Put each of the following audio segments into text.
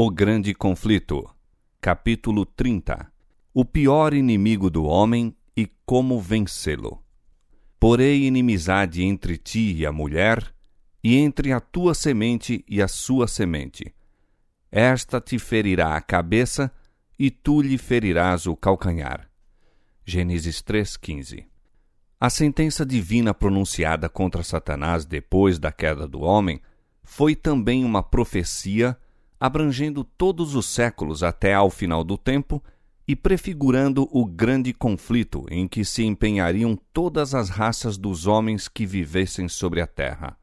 O Grande Conflito, capítulo 30 O pior inimigo do homem e como vencê-lo. Porei inimizade entre ti e a mulher, e entre a tua semente e a sua semente. Esta te ferirá a cabeça, e tu lhe ferirás o calcanhar. Gênesis 3,15 A sentença divina pronunciada contra Satanás depois da queda do homem foi também uma profecia abrangendo todos os séculos até ao final do tempo e prefigurando o grande conflito em que se empenhariam todas as raças dos homens que vivessem sobre a terra.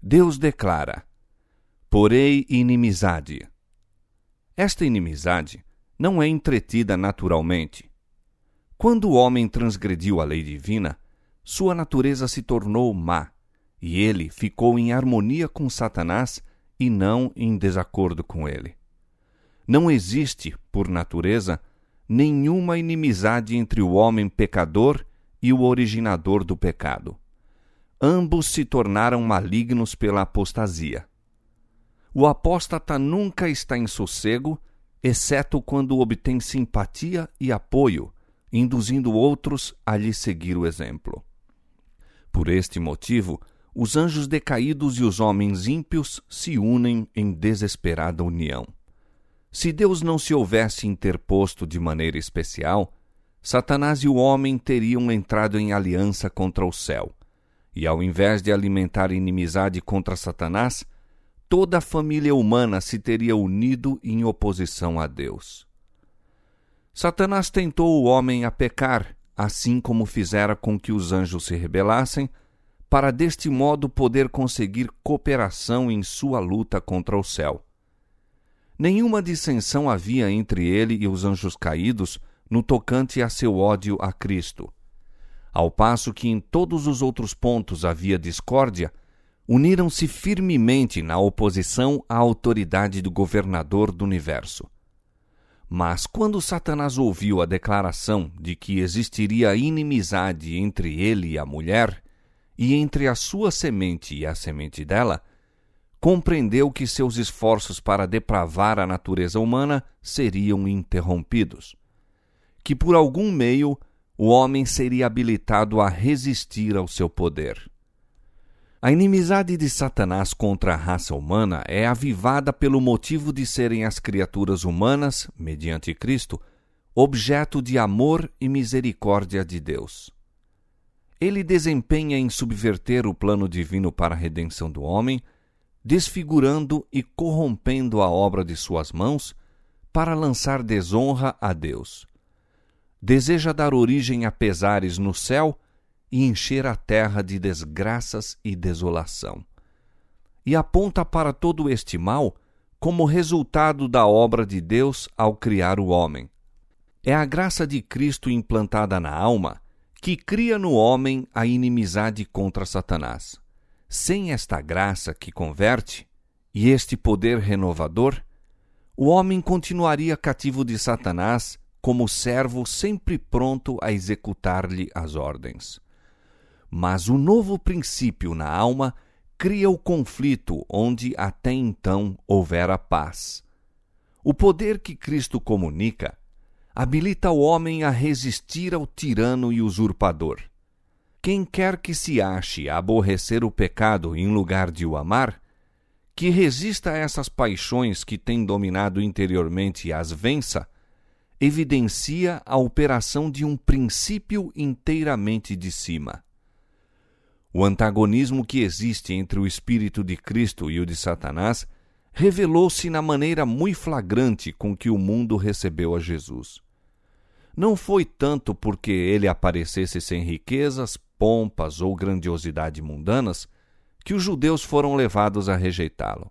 Deus declara: Porei inimizade. Esta inimizade não é entretida naturalmente. Quando o homem transgrediu a lei divina, sua natureza se tornou má, e ele ficou em harmonia com Satanás e não em desacordo com ele. Não existe, por natureza, nenhuma inimizade entre o homem pecador e o originador do pecado. Ambos se tornaram malignos pela apostasia. O apóstata nunca está em sossego, exceto quando obtém simpatia e apoio, induzindo outros a lhe seguir o exemplo. Por este motivo, os anjos decaídos e os homens ímpios se unem em desesperada união. Se Deus não se houvesse interposto de maneira especial, Satanás e o homem teriam entrado em aliança contra o céu. E ao invés de alimentar inimizade contra Satanás, toda a família humana se teria unido em oposição a Deus. Satanás tentou o homem a pecar, assim como fizera com que os anjos se rebelassem para deste modo poder conseguir cooperação em sua luta contra o céu. Nenhuma dissensão havia entre ele e os anjos caídos no tocante a seu ódio a Cristo. Ao passo que em todos os outros pontos havia discórdia, uniram-se firmemente na oposição à autoridade do governador do universo. Mas quando Satanás ouviu a declaração de que existiria inimizade entre ele e a mulher, e entre a sua semente e a semente dela, compreendeu que seus esforços para depravar a natureza humana seriam interrompidos, que por algum meio o homem seria habilitado a resistir ao seu poder. A inimizade de Satanás contra a raça humana é avivada pelo motivo de serem as criaturas humanas, mediante Cristo, objeto de amor e misericórdia de Deus ele desempenha em subverter o plano divino para a redenção do homem, desfigurando e corrompendo a obra de suas mãos para lançar desonra a Deus. Deseja dar origem a pesares no céu e encher a terra de desgraças e desolação. E aponta para todo este mal como resultado da obra de Deus ao criar o homem. É a graça de Cristo implantada na alma que cria no homem a inimizade contra Satanás. Sem esta graça que converte e este poder renovador, o homem continuaria cativo de Satanás como servo sempre pronto a executar-lhe as ordens. Mas o novo princípio na alma cria o conflito onde até então houvera paz. O poder que Cristo comunica habilita o homem a resistir ao tirano e usurpador. Quem quer que se ache a aborrecer o pecado em lugar de o amar, que resista a essas paixões que têm dominado interiormente e as vença, evidencia a operação de um princípio inteiramente de cima. O antagonismo que existe entre o Espírito de Cristo e o de Satanás revelou-se na maneira muito flagrante com que o mundo recebeu a Jesus. Não foi tanto porque ele aparecesse sem riquezas, pompas ou grandiosidade mundanas que os judeus foram levados a rejeitá-lo.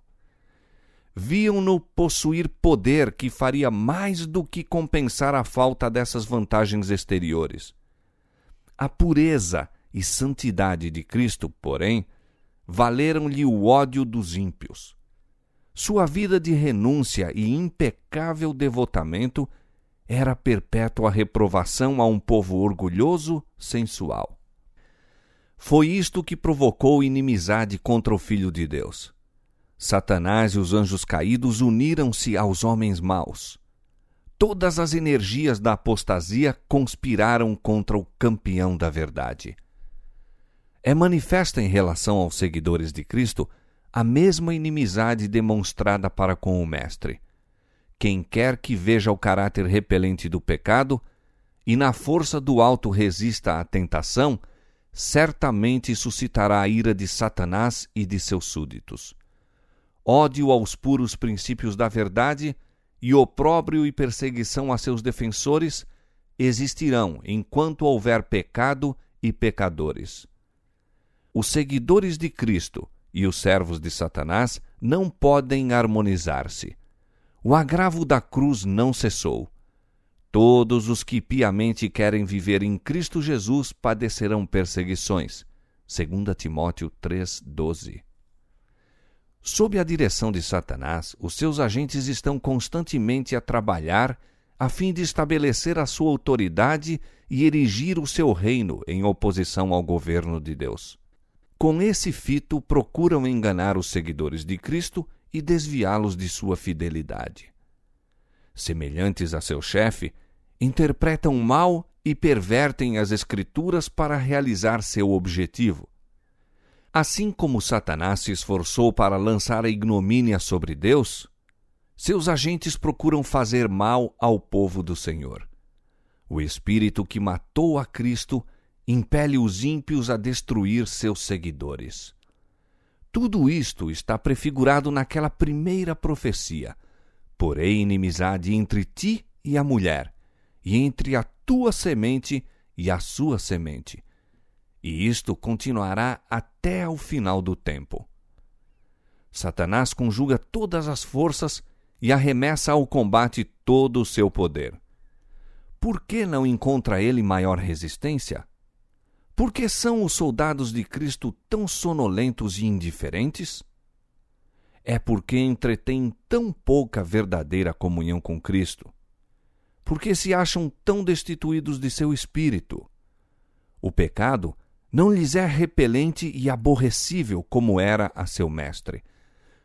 Viam-no possuir poder que faria mais do que compensar a falta dessas vantagens exteriores. A pureza e santidade de Cristo, porém, valeram-lhe o ódio dos ímpios sua vida de renúncia e impecável devotamento era perpétua reprovação a um povo orgulhoso, sensual. Foi isto que provocou inimizade contra o Filho de Deus. Satanás e os anjos caídos uniram-se aos homens maus. Todas as energias da apostasia conspiraram contra o campeão da verdade. É manifesta em relação aos seguidores de Cristo a mesma inimizade demonstrada para com o Mestre. Quem quer que veja o caráter repelente do pecado e na força do alto resista à tentação, certamente suscitará a ira de Satanás e de seus súditos. Ódio aos puros princípios da verdade e opróbrio e perseguição a seus defensores existirão enquanto houver pecado e pecadores. Os seguidores de Cristo e os servos de Satanás não podem harmonizar-se. O agravo da cruz não cessou. Todos os que piamente querem viver em Cristo Jesus padecerão perseguições. 2 Timóteo 3:12. Sob a direção de Satanás, os seus agentes estão constantemente a trabalhar a fim de estabelecer a sua autoridade e erigir o seu reino em oposição ao governo de Deus. Com esse fito, procuram enganar os seguidores de Cristo e desviá-los de sua fidelidade. Semelhantes a seu chefe, interpretam mal e pervertem as Escrituras para realizar seu objetivo. Assim como Satanás se esforçou para lançar a ignomínia sobre Deus, seus agentes procuram fazer mal ao povo do Senhor. O espírito que matou a Cristo impele os ímpios a destruir seus seguidores. Tudo isto está prefigurado naquela primeira profecia: Porém, inimizade entre ti e a mulher, e entre a tua semente e a sua semente e isto continuará até ao final do tempo. Satanás conjuga todas as forças e arremessa ao combate todo o seu poder. Por que não encontra ele maior resistência? Por que são os soldados de Cristo tão sonolentos e indiferentes? É porque entretêm tão pouca verdadeira comunhão com Cristo. Porque se acham tão destituídos de seu espírito. O pecado não lhes é repelente e aborrecível como era a seu mestre.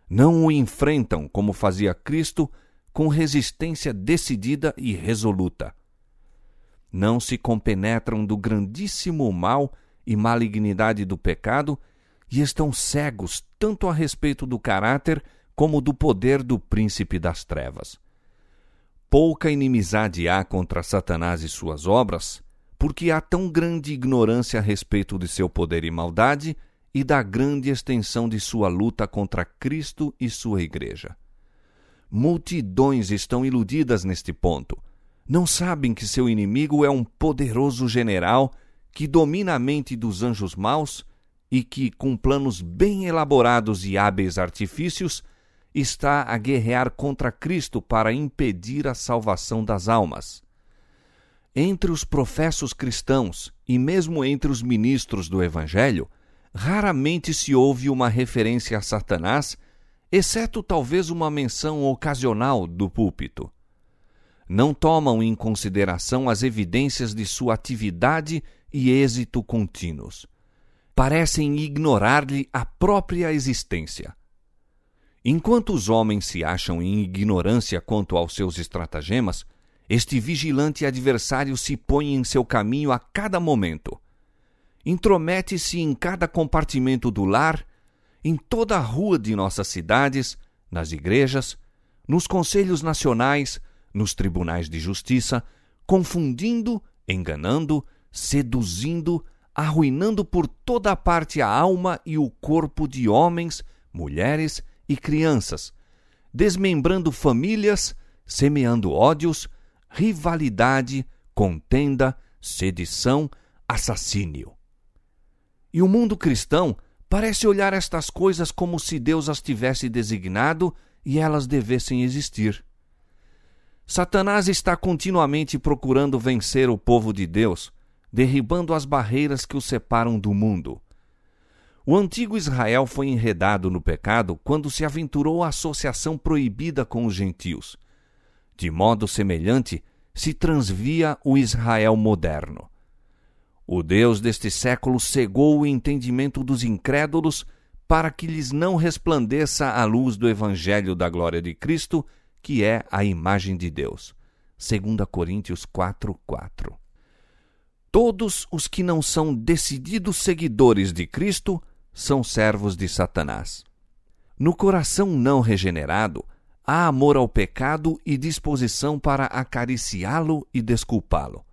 Não o enfrentam como fazia Cristo, com resistência decidida e resoluta. Não se compenetram do grandíssimo mal e malignidade do pecado e estão cegos tanto a respeito do caráter como do poder do príncipe das trevas. Pouca inimizade há contra Satanás e suas obras, porque há tão grande ignorância a respeito de seu poder e maldade e da grande extensão de sua luta contra Cristo e sua Igreja. Multidões estão iludidas neste ponto. Não sabem que seu inimigo é um poderoso general que domina a mente dos anjos maus e que, com planos bem elaborados e hábeis artifícios, está a guerrear contra Cristo para impedir a salvação das almas. Entre os professos cristãos e mesmo entre os ministros do Evangelho, raramente se ouve uma referência a Satanás, exceto talvez uma menção ocasional do púlpito. Não tomam em consideração as evidências de sua atividade e êxito contínuos. Parecem ignorar-lhe a própria existência. Enquanto os homens se acham em ignorância quanto aos seus estratagemas, este vigilante adversário se põe em seu caminho a cada momento. Intromete-se em cada compartimento do lar, em toda a rua de nossas cidades, nas igrejas, nos conselhos nacionais, nos tribunais de justiça, confundindo, enganando, seduzindo, arruinando por toda a parte a alma e o corpo de homens, mulheres e crianças, desmembrando famílias, semeando ódios, rivalidade, contenda, sedição, assassínio. E o mundo cristão parece olhar estas coisas como se Deus as tivesse designado e elas devessem existir. Satanás está continuamente procurando vencer o povo de Deus, derribando as barreiras que o separam do mundo. O antigo Israel foi enredado no pecado quando se aventurou à associação proibida com os gentios de modo semelhante, se transvia o Israel moderno. O Deus deste século cegou o entendimento dos incrédulos para que lhes não resplandeça a luz do Evangelho da glória de Cristo, que é a imagem de Deus. 2 Coríntios 4, 4. Todos os que não são decididos seguidores de Cristo são servos de Satanás. No coração não regenerado, há amor ao pecado e disposição para acariciá-lo e desculpá-lo.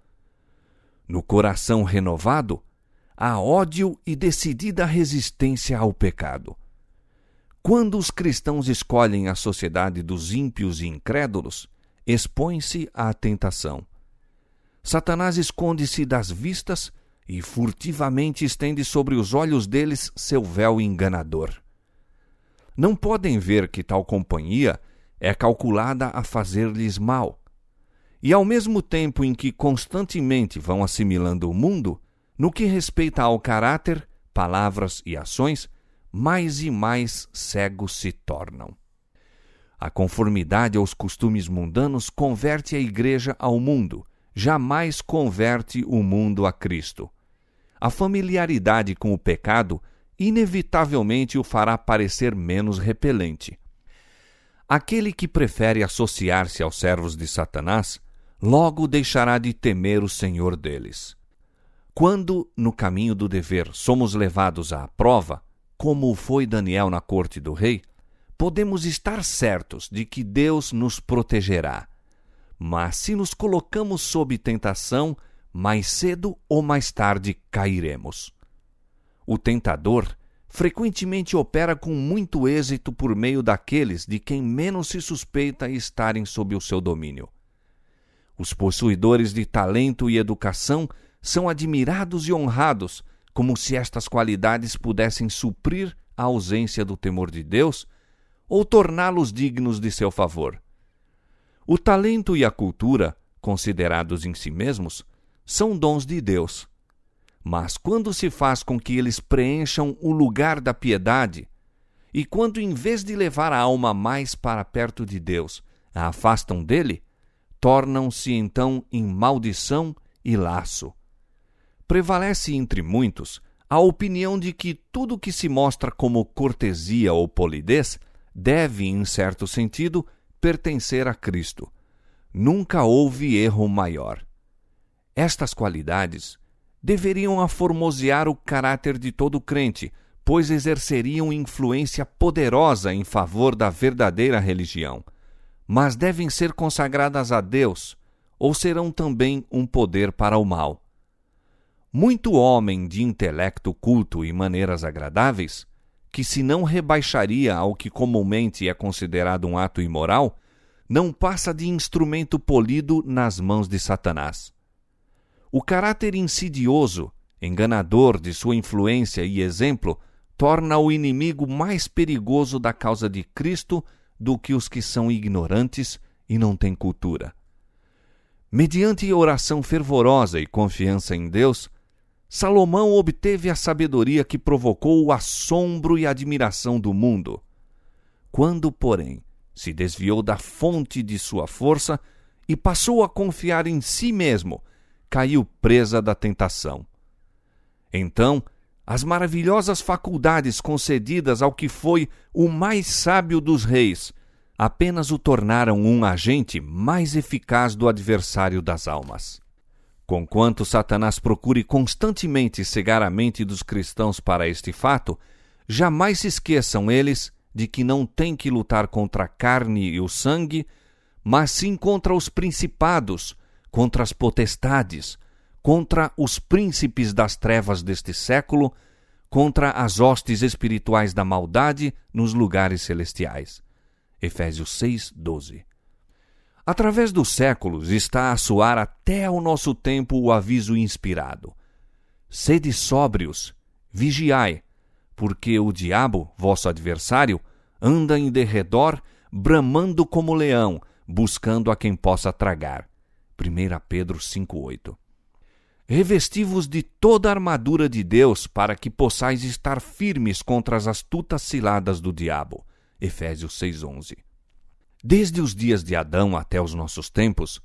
No coração renovado, há ódio e decidida resistência ao pecado. Quando os cristãos escolhem a sociedade dos ímpios e incrédulos, expõem-se à tentação. Satanás esconde-se das vistas e furtivamente estende sobre os olhos deles seu véu enganador. Não podem ver que tal companhia é calculada a fazer-lhes mal. E ao mesmo tempo em que constantemente vão assimilando o mundo, no que respeita ao caráter, palavras e ações, mais e mais cegos se tornam. A conformidade aos costumes mundanos converte a igreja ao mundo, jamais converte o mundo a Cristo. A familiaridade com o pecado inevitavelmente o fará parecer menos repelente. Aquele que prefere associar-se aos servos de Satanás, logo deixará de temer o Senhor deles. Quando, no caminho do dever, somos levados à prova, como foi Daniel na corte do rei, podemos estar certos de que Deus nos protegerá. Mas se nos colocamos sob tentação, mais cedo ou mais tarde cairemos. O tentador frequentemente opera com muito êxito por meio daqueles de quem menos se suspeita estarem sob o seu domínio. Os possuidores de talento e educação são admirados e honrados, como se estas qualidades pudessem suprir a ausência do temor de Deus ou torná-los dignos de seu favor. O talento e a cultura, considerados em si mesmos, são dons de Deus mas quando se faz com que eles preencham o lugar da piedade, e quando, em vez de levar a alma mais para perto de Deus, a afastam dele, tornam-se então em maldição e laço. Prevalece entre muitos a opinião de que tudo que se mostra como cortesia ou polidez deve, em certo sentido, pertencer a Cristo. Nunca houve erro maior. Estas qualidades deveriam aformosear o caráter de todo crente, pois exerceriam influência poderosa em favor da verdadeira religião. Mas devem ser consagradas a Deus, ou serão também um poder para o mal. Muito homem de intelecto culto e maneiras agradáveis, que se não rebaixaria ao que comumente é considerado um ato imoral, não passa de instrumento polido nas mãos de Satanás. O caráter insidioso, enganador de sua influência e exemplo torna o inimigo mais perigoso da causa de Cristo do que os que são ignorantes e não têm cultura. Mediante oração fervorosa e confiança em Deus, Salomão obteve a sabedoria que provocou o assombro e admiração do mundo. Quando, porém, se desviou da fonte de sua força e passou a confiar em si mesmo caiu presa da tentação. Então, as maravilhosas faculdades concedidas ao que foi o mais sábio dos reis apenas o tornaram um agente mais eficaz do adversário das almas. Conquanto Satanás procure constantemente cegar a mente dos cristãos para este fato, jamais se esqueçam eles de que não têm que lutar contra a carne e o sangue, mas sim contra os principados, contra as potestades, contra os príncipes das trevas deste século, contra as hostes espirituais da maldade nos lugares celestiais. Efésios 6, 12. Através dos séculos está a soar até ao nosso tempo o aviso inspirado: Sede sóbrios, vigiai, porque o diabo, vosso adversário, anda em derredor, bramando como leão, buscando a quem possa tragar. 1 Pedro 5,8 Revesti-vos de toda a armadura de Deus para que possais estar firmes contra as astutas ciladas do diabo. Efésios 6,11 Desde os dias de Adão até os nossos tempos,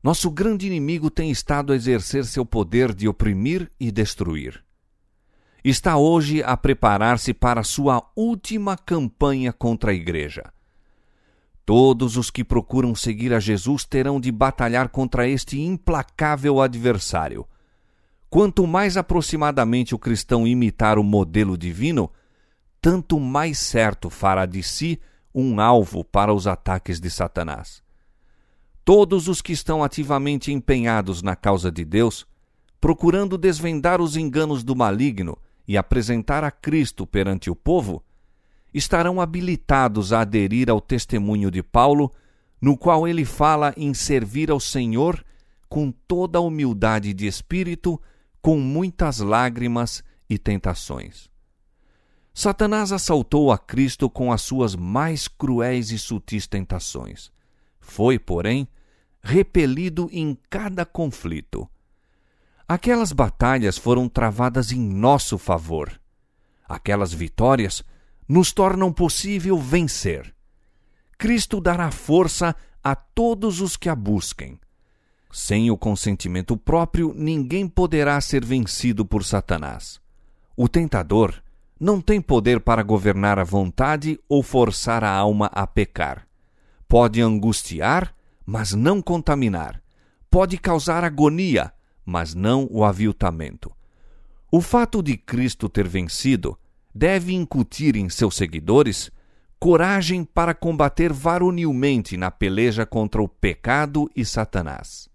nosso grande inimigo tem estado a exercer seu poder de oprimir e destruir. está hoje a preparar-se para sua última campanha contra a Igreja. Todos os que procuram seguir a Jesus terão de batalhar contra este implacável adversário. Quanto mais aproximadamente o cristão imitar o modelo divino, tanto mais certo fará de si um alvo para os ataques de Satanás. Todos os que estão ativamente empenhados na causa de Deus, procurando desvendar os enganos do maligno e apresentar a Cristo perante o povo, estarão habilitados a aderir ao testemunho de Paulo, no qual ele fala em servir ao Senhor com toda a humildade de espírito, com muitas lágrimas e tentações. Satanás assaltou a Cristo com as suas mais cruéis e sutis tentações. Foi, porém, repelido em cada conflito. Aquelas batalhas foram travadas em nosso favor. Aquelas vitórias nos tornam possível vencer. Cristo dará força a todos os que a busquem. Sem o consentimento próprio, ninguém poderá ser vencido por Satanás. O tentador não tem poder para governar a vontade ou forçar a alma a pecar. Pode angustiar, mas não contaminar. Pode causar agonia, mas não o aviltamento. O fato de Cristo ter vencido deve incutir em seus seguidores coragem para combater varonilmente na peleja contra o pecado e Satanás.